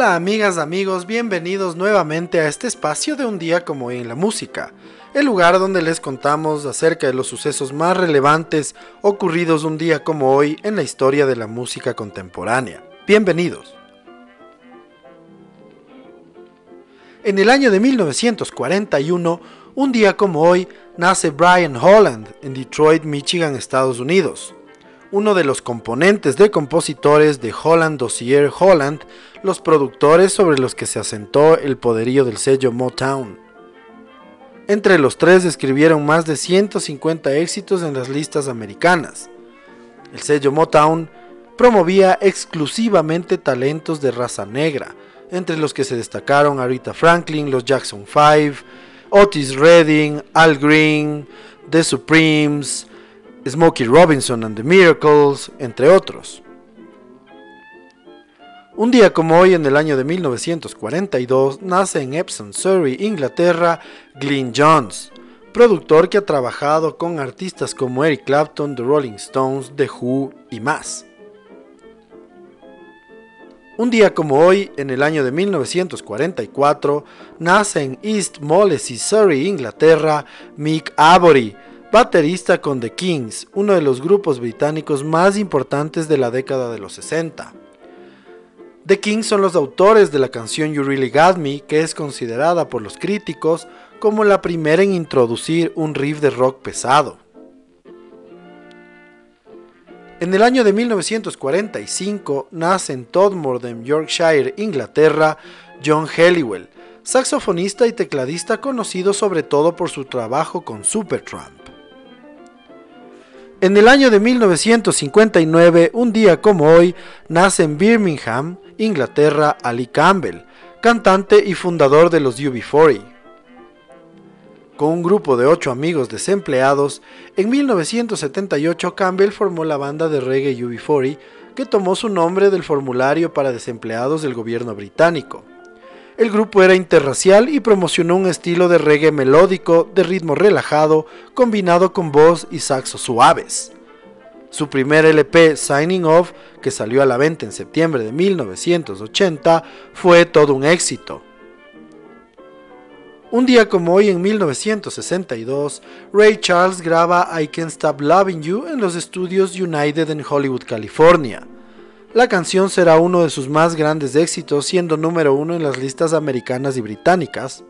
Hola amigas, amigos, bienvenidos nuevamente a este espacio de un día como hoy en la música, el lugar donde les contamos acerca de los sucesos más relevantes ocurridos un día como hoy en la historia de la música contemporánea. Bienvenidos. En el año de 1941, un día como hoy, nace Brian Holland en Detroit, Michigan, Estados Unidos uno de los componentes de compositores de Holland Dossier Holland, los productores sobre los que se asentó el poderío del sello Motown. Entre los tres escribieron más de 150 éxitos en las listas americanas. El sello Motown promovía exclusivamente talentos de raza negra, entre los que se destacaron Aretha Franklin, los Jackson 5, Otis Redding, Al Green, The Supremes, Smokey Robinson and the Miracles, entre otros. Un día como hoy, en el año de 1942, nace en Epsom, Surrey, Inglaterra, Glyn Johns, productor que ha trabajado con artistas como Eric Clapton, The Rolling Stones, The Who y más. Un día como hoy, en el año de 1944, nace en East Molesey, Surrey, Inglaterra, Mick Avory, baterista con The Kings, uno de los grupos británicos más importantes de la década de los 60. The Kings son los autores de la canción You Really Got Me, que es considerada por los críticos como la primera en introducir un riff de rock pesado. En el año de 1945 nace en Todmorden, Yorkshire, Inglaterra, John Helliwell, saxofonista y tecladista conocido sobre todo por su trabajo con Supertramp. En el año de 1959, un día como hoy, nace en Birmingham, Inglaterra, Ali Campbell, cantante y fundador de los UB40. Con un grupo de ocho amigos desempleados, en 1978 Campbell formó la banda de reggae UB40, que tomó su nombre del formulario para desempleados del gobierno británico. El grupo era interracial y promocionó un estilo de reggae melódico de ritmo relajado combinado con voz y saxo suaves. Su primer LP, Signing Off, que salió a la venta en septiembre de 1980, fue todo un éxito. Un día como hoy en 1962, Ray Charles graba I Can't Stop Loving You en los estudios United en Hollywood, California. La canción será uno de sus más grandes éxitos, siendo número uno en las listas americanas y británicas.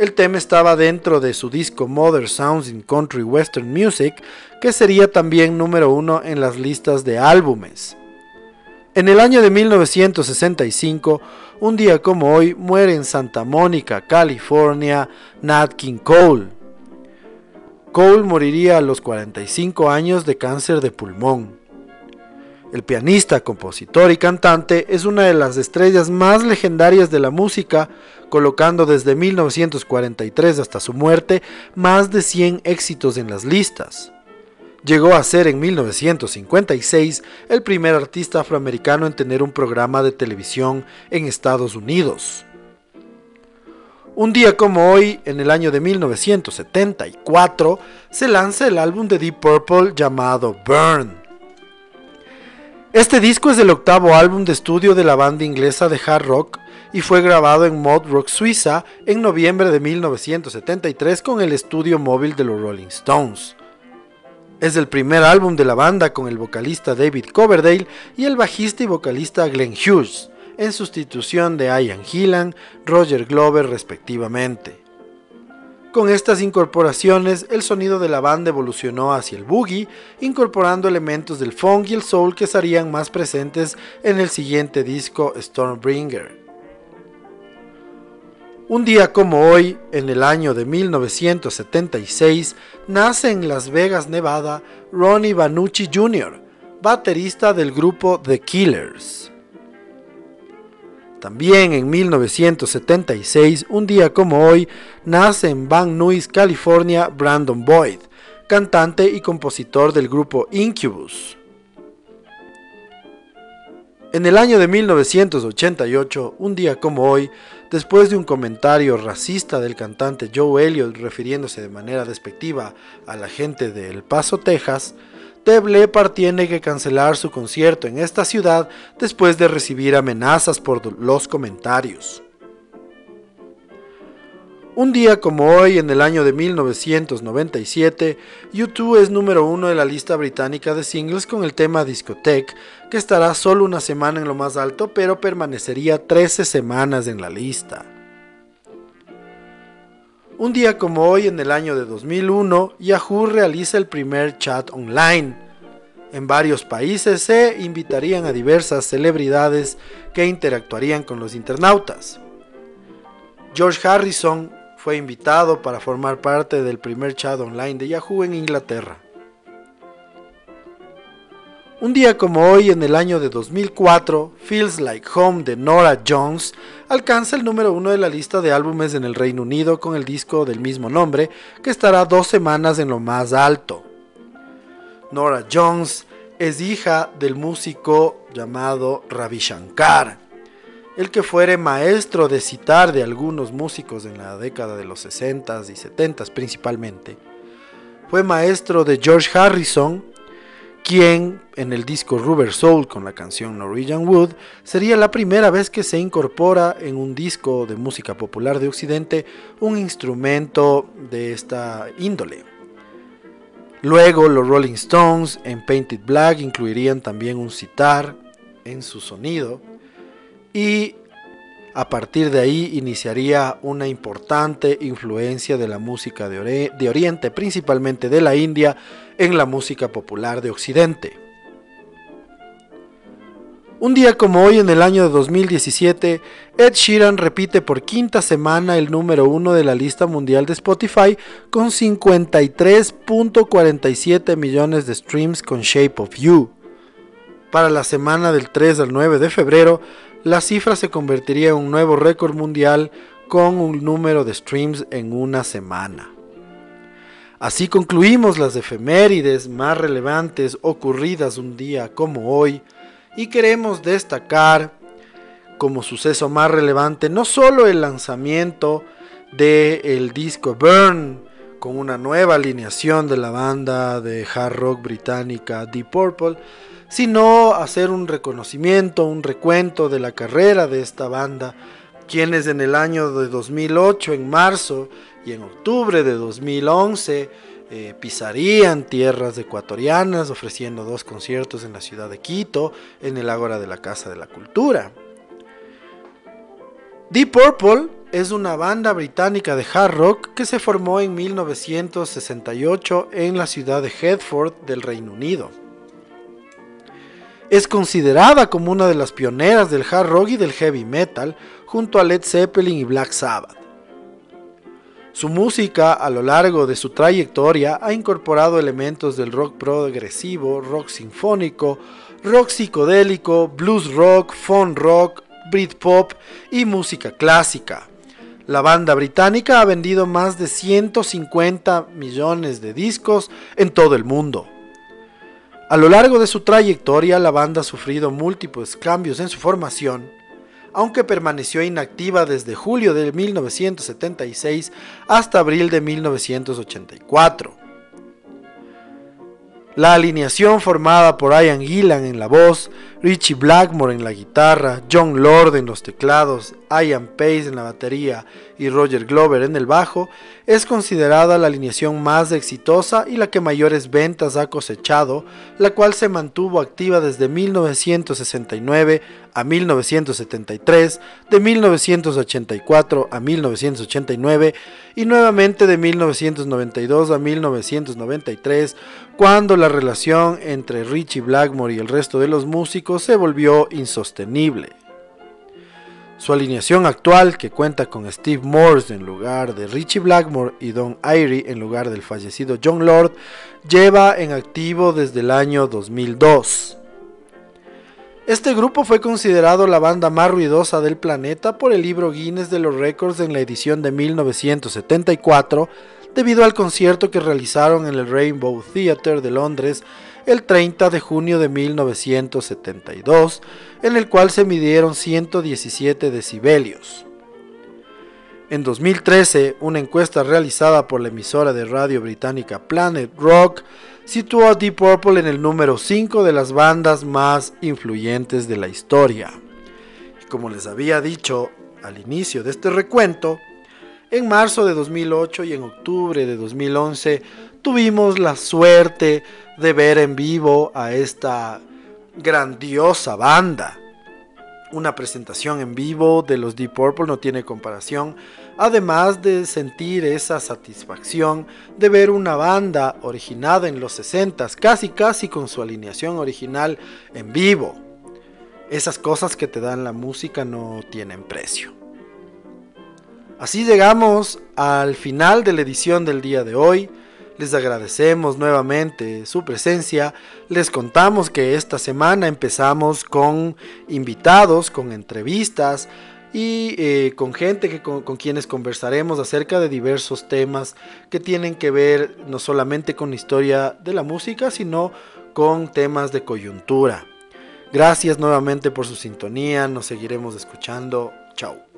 El tema estaba dentro de su disco Mother Sounds in Country Western Music, que sería también número uno en las listas de álbumes. En el año de 1965, un día como hoy, muere en Santa Mónica, California, Nat King Cole. Cole moriría a los 45 años de cáncer de pulmón. El pianista, compositor y cantante es una de las estrellas más legendarias de la música, colocando desde 1943 hasta su muerte más de 100 éxitos en las listas. Llegó a ser en 1956 el primer artista afroamericano en tener un programa de televisión en Estados Unidos. Un día como hoy, en el año de 1974, se lanza el álbum de Deep Purple llamado Burn. Este disco es el octavo álbum de estudio de la banda inglesa de hard rock y fue grabado en Mod Rock, Suiza, en noviembre de 1973 con el estudio móvil de los Rolling Stones. Es el primer álbum de la banda con el vocalista David Coverdale y el bajista y vocalista Glenn Hughes, en sustitución de Ian Gillan, Roger Glover respectivamente. Con estas incorporaciones, el sonido de la banda evolucionó hacia el boogie, incorporando elementos del funk y el soul que serían más presentes en el siguiente disco Stormbringer. Un día como hoy, en el año de 1976, nace en Las Vegas, Nevada, Ronnie Vanucci Jr., baterista del grupo The Killers. También en 1976, un día como hoy, nace en Van Nuys, California, Brandon Boyd, cantante y compositor del grupo Incubus. En el año de 1988, un día como hoy, después de un comentario racista del cantante Joe Elliott refiriéndose de manera despectiva a la gente de El Paso, Texas, Deb Leppard tiene que cancelar su concierto en esta ciudad después de recibir amenazas por los comentarios. Un día como hoy, en el año de 1997, U2 es número uno de la lista británica de singles con el tema Discotheque, que estará solo una semana en lo más alto, pero permanecería 13 semanas en la lista. Un día como hoy, en el año de 2001, Yahoo realiza el primer chat online. En varios países se invitarían a diversas celebridades que interactuarían con los internautas. George Harrison fue invitado para formar parte del primer chat online de Yahoo en Inglaterra. Un día como hoy, en el año de 2004, Feels Like Home de Nora Jones alcanza el número uno de la lista de álbumes en el Reino Unido con el disco del mismo nombre, que estará dos semanas en lo más alto. Nora Jones es hija del músico llamado Ravi Shankar, el que fuere maestro de citar de algunos músicos en la década de los 60s y 70s principalmente. Fue maestro de George Harrison, quien en el disco Rubber Soul con la canción Norwegian Wood sería la primera vez que se incorpora en un disco de música popular de Occidente un instrumento de esta índole. Luego los Rolling Stones en Painted Black incluirían también un sitar en su sonido y a partir de ahí iniciaría una importante influencia de la música de, Oriente, principalmente de la India, en la música popular de Occidente. Un día como hoy en el año de 2017, Ed Sheeran repite por quinta semana el número uno de la lista mundial de Spotify con 53.47 millones de streams con Shape of You. Para la semana del 3 al 9 de febrero, la cifra se convertiría en un nuevo récord mundial con un número de streams en una semana. Así concluimos las efemérides más relevantes ocurridas un día como hoy y queremos destacar como suceso más relevante no solo el lanzamiento del el disco Burn con una nueva alineación de la banda de hard rock británica Deep Purple, sino hacer un reconocimiento, un recuento de la carrera de esta banda, quienes en el año de 2008, en marzo y en octubre de 2011, eh, pisarían tierras ecuatorianas ofreciendo dos conciertos en la ciudad de Quito, en el Ágora de la Casa de la Cultura. Deep Purple es una banda británica de hard rock que se formó en 1968 en la ciudad de Hertford del Reino Unido. Es considerada como una de las pioneras del hard rock y del heavy metal, junto a Led Zeppelin y Black Sabbath. Su música a lo largo de su trayectoria ha incorporado elementos del rock progresivo, rock sinfónico, rock psicodélico, blues rock, funk rock, Britpop y música clásica. La banda británica ha vendido más de 150 millones de discos en todo el mundo. A lo largo de su trayectoria, la banda ha sufrido múltiples cambios en su formación, aunque permaneció inactiva desde julio de 1976 hasta abril de 1984. La alineación formada por Ian Gillan en la voz, Richie Blackmore en la guitarra, John Lord en los teclados, Ian Pace en la batería y Roger Glover en el bajo, es considerada la alineación más exitosa y la que mayores ventas ha cosechado, la cual se mantuvo activa desde 1969 a 1973, de 1984 a 1989 y nuevamente de 1992 a 1993, cuando la relación entre Richie Blackmore y el resto de los músicos se volvió insostenible. Su alineación actual, que cuenta con Steve Morse en lugar de Richie Blackmore y Don Irie en lugar del fallecido John Lord, lleva en activo desde el año 2002. Este grupo fue considerado la banda más ruidosa del planeta por el libro Guinness de los Récords en la edición de 1974, debido al concierto que realizaron en el Rainbow Theatre de Londres el 30 de junio de 1972, en el cual se midieron 117 decibelios. En 2013, una encuesta realizada por la emisora de radio británica Planet Rock situó a Deep Purple en el número 5 de las bandas más influyentes de la historia. Y como les había dicho al inicio de este recuento, en marzo de 2008 y en octubre de 2011 tuvimos la suerte de ver en vivo a esta grandiosa banda. Una presentación en vivo de los Deep Purple no tiene comparación, además de sentir esa satisfacción de ver una banda originada en los 60 casi casi con su alineación original en vivo. Esas cosas que te dan la música no tienen precio. Así llegamos al final de la edición del día de hoy. Les agradecemos nuevamente su presencia. Les contamos que esta semana empezamos con invitados, con entrevistas y eh, con gente que, con, quienes conversaremos acerca de diversos temas que tienen que ver no solamente con la historia de la música, sino con temas de coyuntura. Gracias nuevamente por su sintonía, nos seguiremos escuchando. Chao.